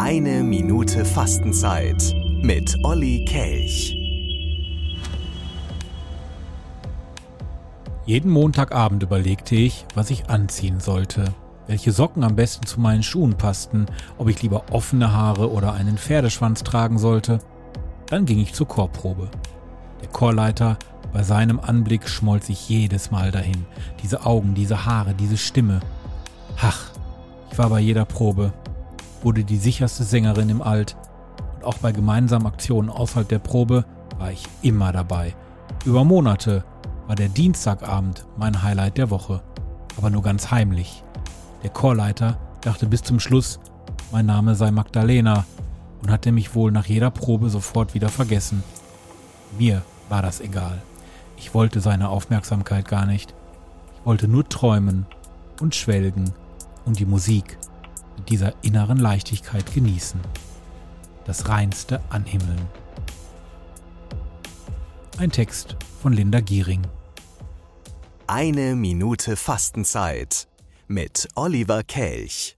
Eine Minute Fastenzeit mit Olli Kelch. Jeden Montagabend überlegte ich, was ich anziehen sollte, welche Socken am besten zu meinen Schuhen passten, ob ich lieber offene Haare oder einen Pferdeschwanz tragen sollte. Dann ging ich zur Chorprobe. Der Chorleiter, bei seinem Anblick schmolz ich jedes Mal dahin. Diese Augen, diese Haare, diese Stimme. Ach, ich war bei jeder Probe, wurde die sicherste Sängerin im Alt und auch bei gemeinsamen Aktionen außerhalb der Probe war ich immer dabei. Über Monate war der Dienstagabend mein Highlight der Woche, aber nur ganz heimlich. Der Chorleiter dachte bis zum Schluss, mein Name sei Magdalena und hatte mich wohl nach jeder Probe sofort wieder vergessen. Mir war das egal. Ich wollte seine Aufmerksamkeit gar nicht. Ich wollte nur träumen und schwelgen und die Musik mit dieser inneren Leichtigkeit genießen. Das reinste Anhimmeln. Ein Text von Linda Giering. Eine Minute Fastenzeit mit Oliver Kelch.